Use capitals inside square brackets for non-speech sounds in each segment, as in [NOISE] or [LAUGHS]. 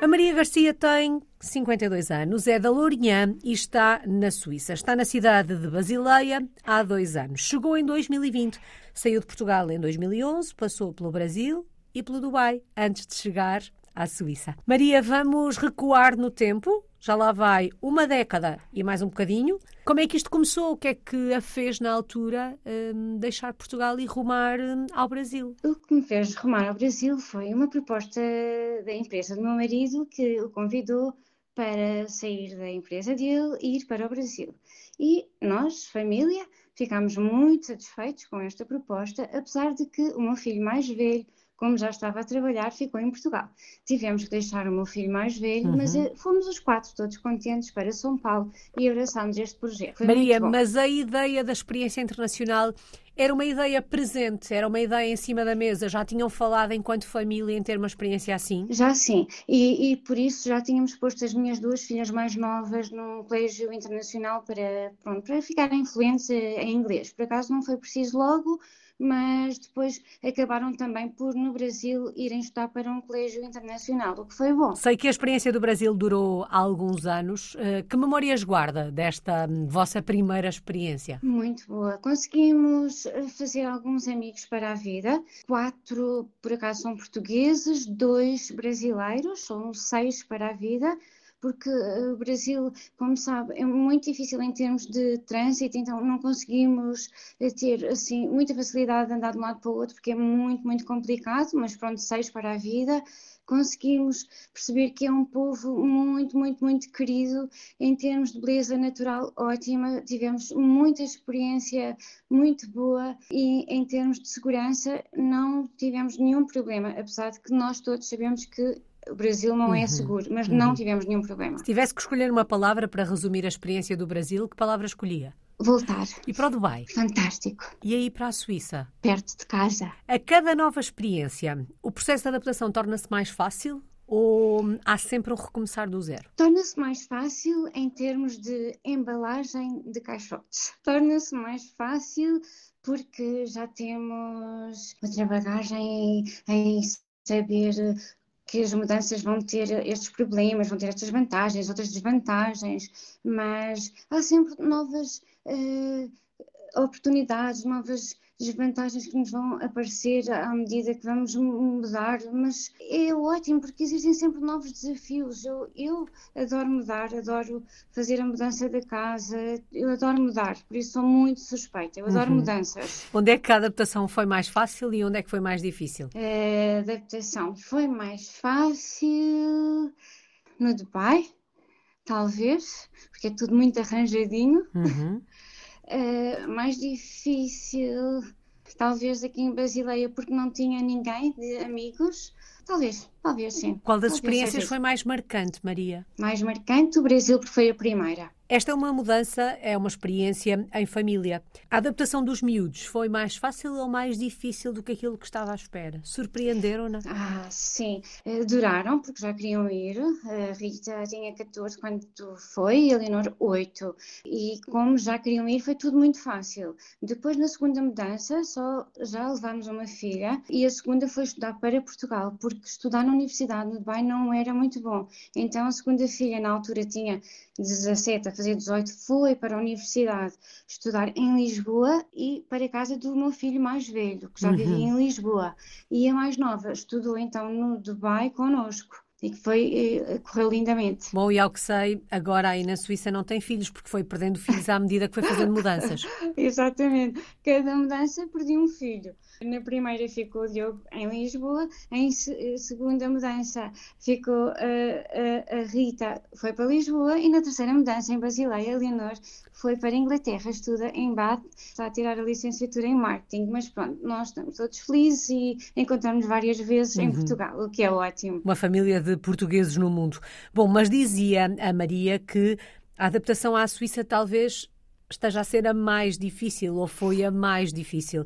A Maria Garcia tem 52 anos, é da Lourinhã e está na Suíça. Está na cidade de Basileia há dois anos. Chegou em 2020, saiu de Portugal em 2011, passou pelo Brasil e pelo Dubai antes de chegar à Suíça. Maria, vamos recuar no tempo. Já lá vai uma década e mais um bocadinho. Como é que isto começou? O que é que a fez na altura um, deixar Portugal e rumar um, ao Brasil? O que me fez rumar ao Brasil foi uma proposta da empresa do meu marido que o convidou para sair da empresa dele e ir para o Brasil. E nós, família, ficámos muito satisfeitos com esta proposta, apesar de que o meu filho mais velho como já estava a trabalhar, ficou em Portugal. Tivemos que deixar o meu filho mais velho, uhum. mas uh, fomos os quatro todos contentes para São Paulo e abraçámos este projeto. Foi Maria, mas a ideia da experiência internacional era uma ideia presente, era uma ideia em cima da mesa. Já tinham falado enquanto família em ter uma experiência assim? Já sim, e, e por isso já tínhamos posto as minhas duas filhas mais novas num colégio internacional para, pronto, para ficarem fluentes em inglês. Por acaso não foi preciso logo, mas depois acabaram também por, no Brasil, irem estudar para um colégio internacional, o que foi bom. Sei que a experiência do Brasil durou alguns anos. Eh, que memórias guarda desta hum, vossa primeira experiência? Muito boa. Conseguimos eh, fazer alguns amigos para a vida. Quatro, por acaso, são portugueses, dois brasileiros, são seis para a vida porque eh, o Brasil, como sabe, é muito difícil em termos de trânsito, então não conseguimos eh, ter assim muita facilidade de andar de um lado para o outro, porque é muito, muito complicado, mas pronto, seis para a vida. Conseguimos perceber que é um povo muito, muito, muito querido em termos de beleza natural ótima. Tivemos muita experiência muito boa e em termos de segurança não tivemos nenhum problema, apesar de que nós todos sabemos que o Brasil não é uhum. seguro, mas uhum. não tivemos nenhum problema. Se tivesse que escolher uma palavra para resumir a experiência do Brasil, que palavra escolhia? Voltar. E para o Dubai? Fantástico. E aí para a Suíça? Perto de casa. A cada nova experiência, o processo de adaptação torna-se mais fácil ou há sempre um recomeçar do zero? Torna-se mais fácil em termos de embalagem de caixotes. Torna-se mais fácil porque já temos outra bagagem em, em saber que as mudanças vão ter estes problemas, vão ter estas vantagens, outras desvantagens, mas há sempre novas uh, oportunidades, novas desvantagens que nos vão aparecer à medida que vamos mudar, mas é ótimo porque existem sempre novos desafios. Eu, eu adoro mudar, adoro fazer a mudança da casa, eu adoro mudar, por isso sou muito suspeita, eu adoro uhum. mudanças. Onde é que a adaptação foi mais fácil e onde é que foi mais difícil? A adaptação foi mais fácil no Dubai, talvez, porque é tudo muito arranjadinho. Uhum. Uh, mais difícil, talvez aqui em Basileia, porque não tinha ninguém de amigos. Talvez, talvez sim. Qual das talvez experiências foi mais marcante, Maria? Mais marcante, o Brasil, porque foi a primeira. Esta é uma mudança, é uma experiência em família. A adaptação dos miúdos foi mais fácil ou mais difícil do que aquilo que estava à espera? Surpreenderam-na? Ah, sim. Duraram, porque já queriam ir. A Rita tinha 14 quando foi, a Eleanor 8. E como já queriam ir, foi tudo muito fácil. Depois, na segunda mudança, só já levámos uma filha e a segunda foi estudar para Portugal, porque estudar na universidade no Dubai não era muito bom. Então, a segunda filha, na altura, tinha 17 a fazer 18, foi para a universidade estudar em Lisboa e para a casa do meu filho mais velho, que já uhum. vivia em Lisboa. E a mais nova estudou então no Dubai conosco e que foi, eh, correu lindamente. Bom, e ao que sei, agora aí na Suíça não tem filhos, porque foi perdendo filhos à medida que foi fazendo mudanças. [LAUGHS] Exatamente. Cada mudança perdi um filho. Na primeira ficou o Diogo em Lisboa, em eh, segunda mudança ficou a, a, a, Rita, foi para Lisboa, e na terceira mudança em Basileia, a Leonor foi para a Inglaterra, estuda em Bath, está a tirar a licenciatura em marketing, mas pronto, nós estamos todos felizes e encontramos várias vezes uhum. em Portugal, o que é ótimo. Uma família de portugueses no mundo. Bom, mas dizia a Maria que a adaptação à Suíça talvez esteja a ser a mais difícil ou foi a mais difícil.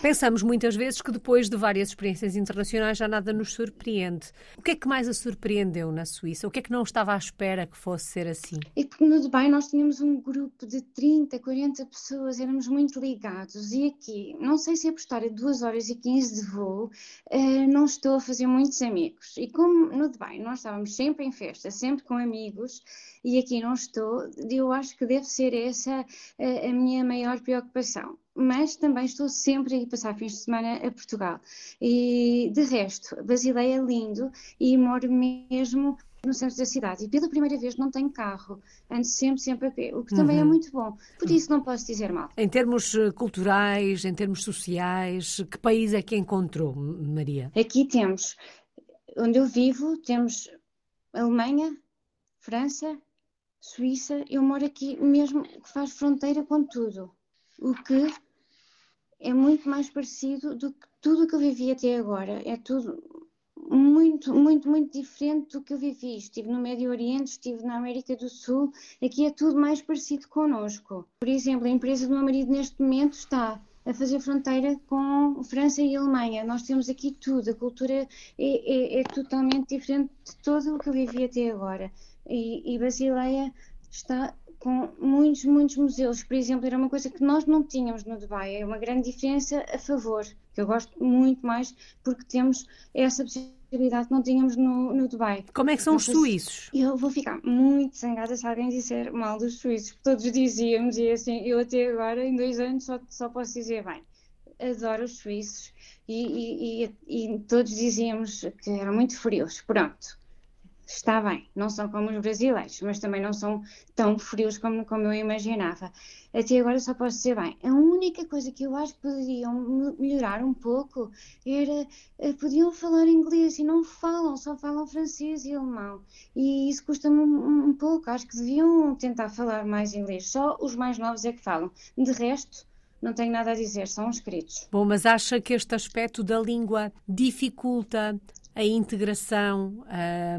Pensamos muitas vezes que depois de várias experiências internacionais já nada nos surpreende. O que é que mais a surpreendeu na Suíça? O que é que não estava à espera que fosse ser assim? Porque no Dubai nós tínhamos um grupo de 30, 40 pessoas, éramos muito ligados. E aqui, não sei se é por estar a 2 horas e 15 de voo, uh, não estou a fazer muitos amigos. E como no Dubai nós estávamos sempre em festa, sempre com amigos, e aqui não estou, eu acho que deve ser essa eh, a minha maior preocupação mas também estou sempre a ir passar fins de semana a Portugal. E de resto, Basileia é lindo e moro mesmo no centro da cidade. E pela primeira vez não tenho carro, ando sempre, sempre a pé, o que também é uhum. é muito bom. Por isso não posso dizer mal. Em termos eh, culturais, em termos sociais, que país é que encontrou, Maria? Aqui temos, onde eu vivo, temos Alemanha, França, Suíça. Eu moro aqui mesmo que faz fronteira com tudo o que é muito mais parecido do que tudo o que eu vivi até agora. É tudo muito, muito, muito diferente do que eu vivi. Estive no Médio Oriente, estive na América do Sul, aqui é tudo mais parecido connosco. Por exemplo, a empresa do meu marido neste momento está a fazer fronteira com França e Alemanha. Nós temos aqui tudo, a cultura é, é, é totalmente diferente de tudo o que eu vivi até agora. E, e Basileia está com muitos, muitos museus. Por exemplo, era uma coisa que nós não tínhamos no Dubai. É uma grande diferença a favor, que eu gosto muito mais porque temos essa possibilidade que não tínhamos no, no Dubai. Como é que são os suíços? Eu vou ficar muito zangada se alguém disser mal dos suíços. Todos dizíamos, e assim, eu até agora, em dois anos, só, só posso dizer bem. Adoro os suíços e, e, e, e todos dizíamos que eram muito frios. Pronto, está bem, não são como os brasileiros, mas também não são tão frios como, como eu imaginava. Até agora só posso dizer bem. A única coisa que eu acho que poderiam melhorar um pouco era eh, podiam falar inglês e não falam, só falam francês e alemão. E isso custa-me um, um pouco. Acho que deviam tentar falar mais inglês. Só os mais novos é que falam. De resto, não tenho nada a dizer, são escritos. Bom, mas acha que este aspecto da língua dificulta a integração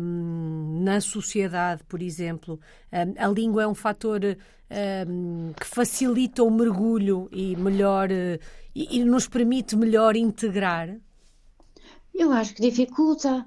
um, na sociedade, por exemplo. Um, a língua é um fator um, que facilita o mergulho e melhor e, e nos permite melhor integrar. Eu acho que dificulta.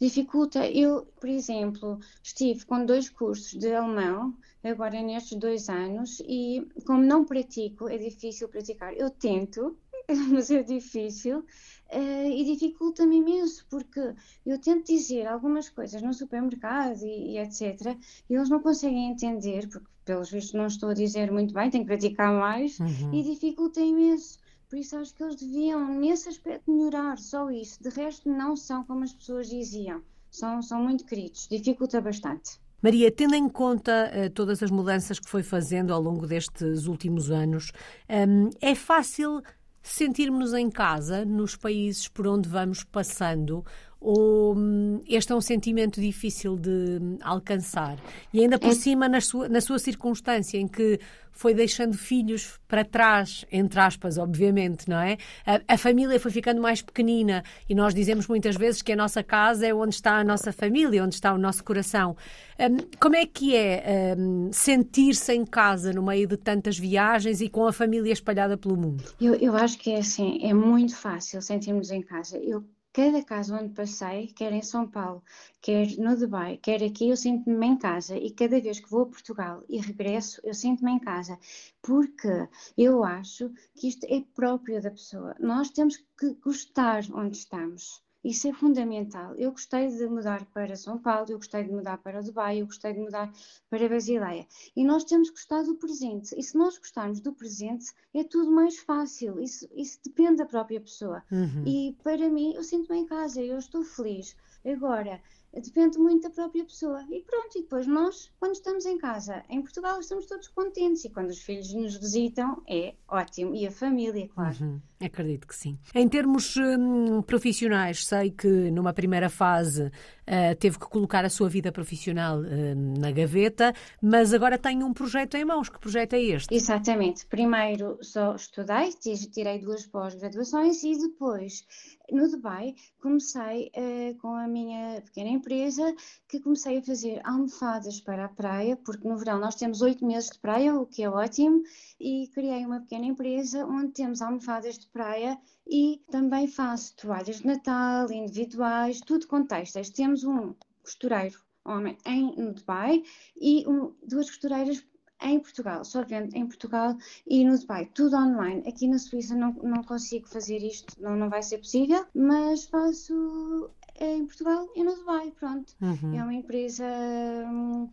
Dificulta. Eu, por exemplo, estive com dois cursos de alemão agora nestes dois anos e como não pratico, é difícil praticar. Eu tento, [LAUGHS] mas é difícil. Uh, e dificulta-me imenso, porque eu tento dizer algumas coisas no supermercado e, e, etc. E eles não conseguem entender, porque pelos vistos não estou a dizer muito bem, tenho que praticar mais, uhum. e dificulta imenso. Por isso acho que eles deviam, nesse aspecto, melhorar, só isso. De resto, não são como as pessoas diziam. São, são muito queridos, dificulta bastante. Maria, tendo em conta uh, todas as mudanças que foi fazendo ao longo destes últimos anos, um, é fácil sentirmos-nos em casa nos países por onde vamos passando ou hum, este é um sentimento difícil de hum, alcançar? E ainda por é. cima, na sua, na sua circunstância em que foi deixando filhos para trás, entre aspas, obviamente, não é? A, a, família foi ficando mais pequenina e nós dizemos muitas vezes que a nossa casa é onde está a nossa família, onde está o nosso coração. Um, como é que é um, sentir-se em casa no meio de tantas viagens e com a família espalhada pelo mundo? Eu, eu acho que é assim, é muito fácil sentirmos em casa. Eu Cada casa onde passei, quer em São Paulo, quer no Dubai, quer aqui, eu sinto-me em casa. E cada vez que vou a Portugal e regresso, eu sinto-me em casa. Porque eu acho que isto é próprio da pessoa. Nós temos que gostar onde estamos. Isso é fundamental. Eu gostei de mudar para São Paulo, eu gostei de mudar para Dubai, eu gostei de mudar para Basileia. E nós temos que gostar do presente. E se nós gostarmos do presente, é tudo mais fácil. Isso, isso depende da própria pessoa. Uhum. E para mim, eu sinto-me em casa, eu estou feliz. Agora, depende muito da própria pessoa. E pronto, e depois nós, quando estamos em casa, em Portugal, estamos todos contentes. E quando os filhos nos visitam, é ótimo. E a família, claro. Uhum. Acredito que sim. Em termos hum, profissionais, sei que numa primeira fase uh, teve que colocar a sua vida profissional uh, na gaveta, mas agora tem um projeto em mãos. Que projeto é este? Exatamente. Primeiro só estudei, tirei duas pós-graduações e depois, no Dubai, comecei uh, com a minha pequena empresa, que comecei a fazer almofadas para a praia, porque no verão nós temos oito meses de praia, o que é ótimo, e criei uma pequena empresa onde temos almofadas de praia e também faço toalhas de Natal, individuais, tudo com textos. Temos um costureiro homem em Dubai e um, duas costureiras em Portugal, só vendo em Portugal e no Dubai, tudo online. Aqui na Suíça não, não consigo fazer isto, não, não vai ser possível, mas faço em Portugal e no Dubai, pronto. Uhum. É uma empresa hum,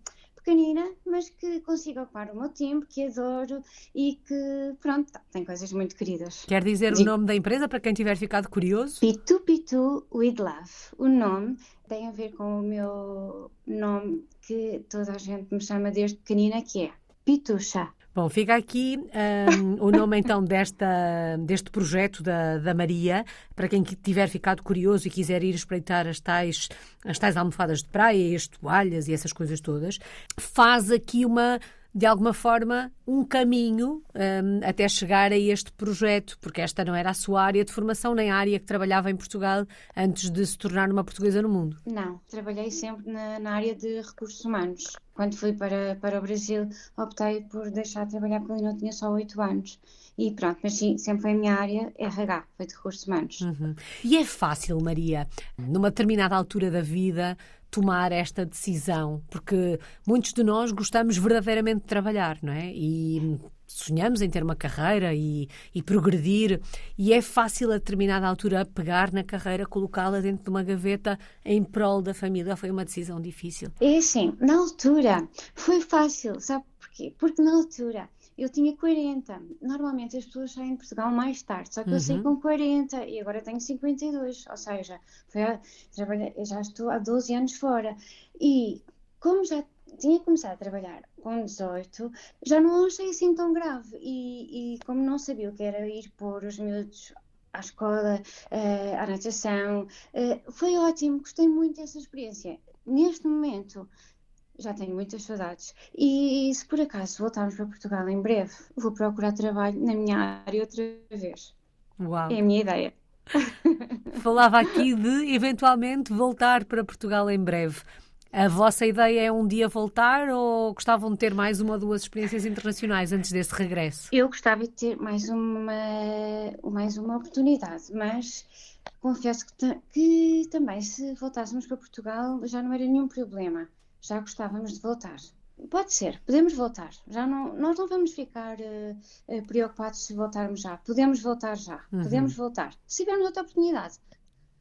pequenina, mas que consigo ocupar o meu tempo, que adoro e que, pronto, tá, tem coisas muito queridas. Quer dizer Digo. o nome da empresa para quem tiver ficado curioso? Pitu Pitu with Love. O nome tem a ver com o meu nome que toda a gente me chama desde pequenina, que é Pitucha. Bom, fica aqui um, o nome então desta, deste projeto da, da Maria, para quem tiver ficado curioso e quiser ir espreitar as tais, as tais almofadas de praia, as toalhas e essas coisas todas, faz aqui uma de alguma forma, um caminho um, até chegar a este projeto, porque esta não era a sua área de formação, nem a área que trabalhava em Portugal antes de se tornar uma portuguesa no mundo. Não, trabalhei sempre na, na área de recursos humanos. Quando fui para, para o Brasil, optei por deixar de trabalhar porque eu não tinha só oito anos. E pronto, mas sim, sempre foi a minha área, RH, foi de recursos humanos. Uhum. E é fácil, Maria, numa determinada altura da vida, tomar esta decisão, porque muitos de nós gostamos verdadeiramente de trabalhar, não é? E sonhamos em ter uma carreira e, e progredir, e é fácil a determinada altura pegar na carreira, colocá-la dentro de uma gaveta em prol da família. Foi uma decisão difícil? É assim, na altura foi fácil, sabe porquê? Porque na altura eu tinha 40. Normalmente as pessoas saem de Portugal mais tarde, só que uhum. eu saí com 40 e agora tenho 52, ou seja, foi a, já estou há 12 anos fora. E como já tinha começado a trabalhar com 18, já não achei assim tão grave. E, e como não sabia o que era ir pôr os miúdos à escola, uh, à natação, uh, foi ótimo, gostei muito dessa experiência. Neste momento, já tenho muitas saudades. E se por acaso voltarmos para Portugal em breve, vou procurar trabalho na minha área outra vez. Uau. É a minha ideia. [LAUGHS] Falava aqui de eventualmente voltar para Portugal em breve. A vossa ideia é um dia voltar ou gostavam de ter mais uma ou duas experiências internacionais antes desse regresso? Eu gostava de ter mais uma, mais uma oportunidade, mas confesso que, que também se voltássemos para Portugal já não era nenhum problema já gostávamos de voltar. Pode ser, podemos voltar. Já não, nós não vamos ficar uh, preocupados se voltarmos já. Podemos voltar já. Uhum. Podemos voltar. Se tivermos outra oportunidade,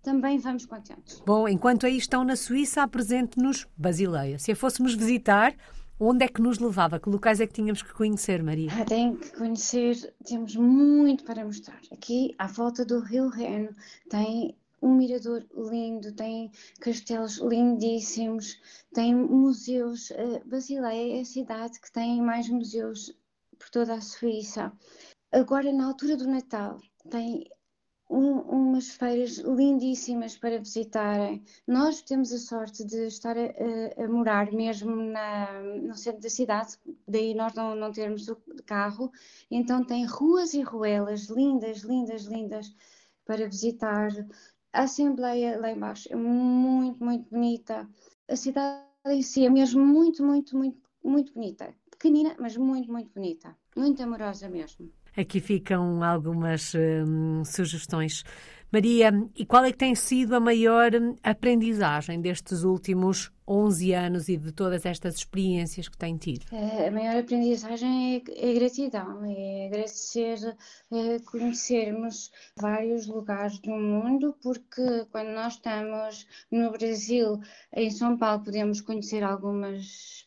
também vamos contentes. Bom, enquanto aí estão na Suíça, apresente-nos Basileia. Se a fôssemos visitar, onde é que nos levava? Que locais é que tínhamos que conhecer, Maria? Ah, tem que conhecer, temos muito para mostrar. Aqui, à volta do Rio Reno, tem um mirador lindo, tem castelos lindíssimos, tem museus. Uh, Basileia é a cidade que tem mais museus por toda a Suíça. Agora, na altura do Natal, tem um, umas feiras lindíssimas para visitarem. Nós temos a sorte de estar a, a, morar mesmo na, no centro da cidade, daí nós não, não termos o carro, então tem ruas e ruelas lindas, lindas, lindas para visitar. A Assembleia lá embaixo é muito, muito bonita. A cidade em si é mesmo muito, muito, muito, muito bonita. Pequenina, mas muito, muito bonita. Muito amorosa mesmo. Aqui ficam algumas hum, sugestões Maria, e qual é que tem sido a maior aprendizagem destes últimos 11 anos e de todas estas experiências que tem tido? A maior aprendizagem é, é gratidão, é agradecer, é conhecermos vários lugares do mundo, porque quando nós estamos no Brasil, em São Paulo, podemos conhecer algumas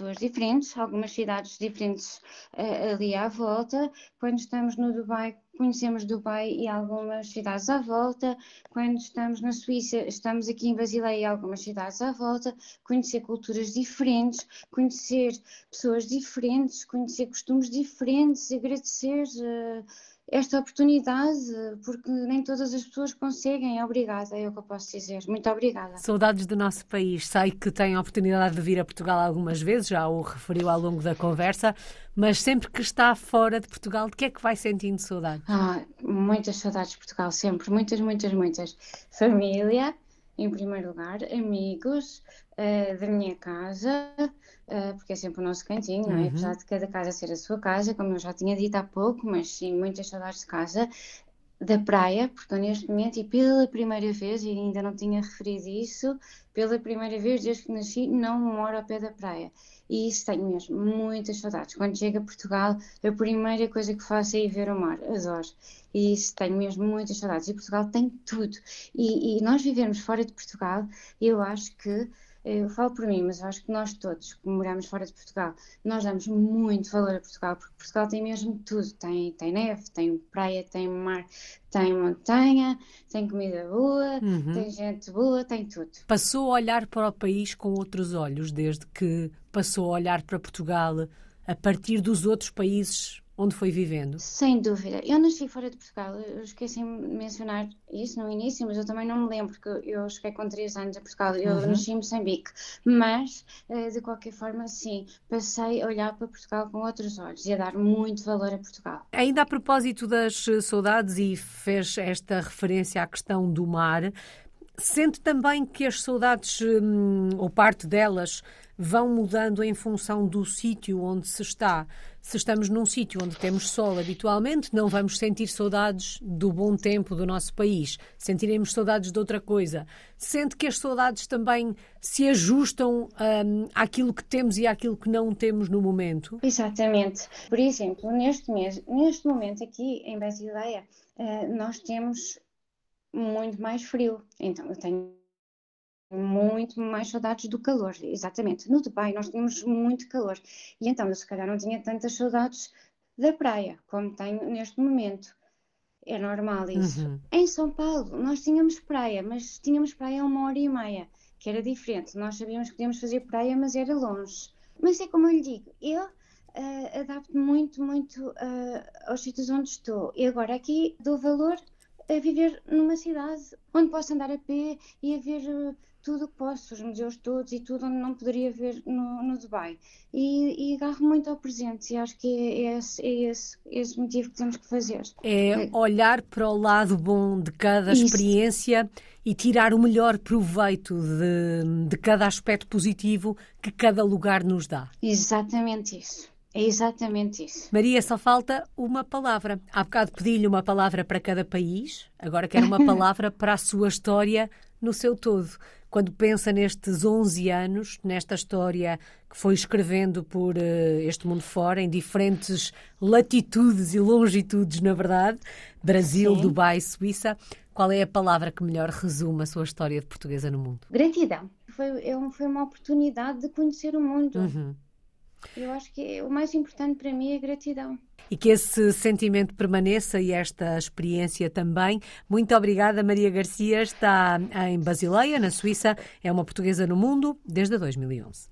pessoas diferentes, algumas cidades diferentes uh, ali à volta. Quando estamos no Dubai, conhecemos Dubai e algumas cidades à volta. Quando estamos na Suíça, estamos aqui em Basileia e algumas cidades à volta. Conhecer culturas diferentes, conhecer pessoas diferentes, conhecer costumes diferentes, agradecer. Uh, esta oportunidade, porque nem todas as pessoas conseguem. Obrigada, é o que eu posso dizer. Muito obrigada. Saudades do nosso país. Sei que tem a oportunidade de vir a Portugal algumas vezes, já o referiu ao longo da conversa, mas sempre que está fora de Portugal, de que é que vai sentindo saudade? Ah, muitas saudades de Portugal, sempre. Muitas, muitas, muitas. Família, em primeiro lugar, amigos, uh, da minha casa, uh, porque é sempre o nosso cantinho, não é? Uhum. Apesar de cada casa ser a sua casa, como eu já tinha dito há pouco, mas sim, muitas saudades de casa. Da praia, porque neste momento, e pela primeira vez, e ainda não tinha referido isso, pela primeira vez desde que nasci, não moro ao pé da praia. E isso tenho mesmo muitas saudades. Quando chego a Portugal, a primeira coisa que faço é ir ver o mar. Adoro. E isso tenho mesmo muitas saudades. E Portugal tem tudo. E, e nós vivemos fora de Portugal, eu acho que eu falo por mim, mas eu acho que nós todos que moramos fora de Portugal, nós damos muito valor a Portugal, porque Portugal tem mesmo tudo. Tem, tem neve, tem praia, tem mar, tem montanha, tem comida boa, uhum. tem gente boa, tem tudo. Passou a olhar para o país com outros olhos desde que passou a olhar para Portugal a partir dos outros países onde foi vivendo? Sem dúvida. Eu nasci fora de Portugal. Eu esqueci de mencionar isso no início, mas eu também não me lembro, porque eu cheguei com 3 anos a Portugal. Eu uhum. nasci em Moçambique. Mas, eh, de qualquer forma, sim, passei a olhar para Portugal com outros olhos e a dar muito valor a Portugal. Ainda a propósito das saudades, e fez esta referência à questão do mar, Sente também que as saudades, hum, ou parte delas, vão mudando em função do sítio onde se está. Se estamos num sítio onde temos sol habitualmente, não vamos sentir saudades do bom tempo do nosso país. Sentiremos saudades de outra coisa. Sente que as saudades também se ajustam um, àquilo que temos e àquilo que não temos no momento? Exatamente. Por exemplo, neste, mês, neste momento aqui em Basileia, uh, nós temos muito mais frio. Então eu tenho muito mais saudades do calor, exatamente. No Dubai nós tínhamos muito calor e então eu se calhar não tinha tantas saudades da praia como tenho neste momento. É normal isso. Uhum. Em São Paulo nós tínhamos praia, mas tínhamos praia a uma hora e meia, que era diferente. Nós sabíamos que podíamos fazer praia, mas era longe. Mas é como eu lhe digo, eu uh, adapto muito, muito uh, aos sítios onde estou. E agora aqui dou valor a viver numa cidade onde posso andar a pé e a ver uh, tudo o que posso, os museus todos e tudo onde não poderia ver no, no Dubai. E, e agarro muito ao presente e acho que é, é, esse, é esse, esse motivo que temos que fazer. É olhar para o lado bom de cada Isso. experiência e tirar o melhor proveito de, de cada aspecto positivo que cada lugar nos dá. Exatamente isso. É exatamente isso. Maria, só falta uma palavra. Há bocado pedi-lhe uma palavra para cada país, agora quero uma [LAUGHS] palavra para a sua história no seu todo. Quando pensa nestes 11 anos, nesta história que foi escrevendo por uh, este mundo fora, em diferentes latitudes e longitudes, na verdade, Brasil, Sim. Dubai, Suíça, qual é a palavra que melhor resume a sua história de portuguesa no mundo? Gratidão. Foi, é foi uma oportunidade de conhecer o mundo. Uhum eu acho que o mais importante para mim é a gratidão. E que esse sentimento permaneça e esta experiência também. Muito obrigada, Maria Garcia. Está em Basileia, na Suíça. É uma portuguesa no mundo desde 2011.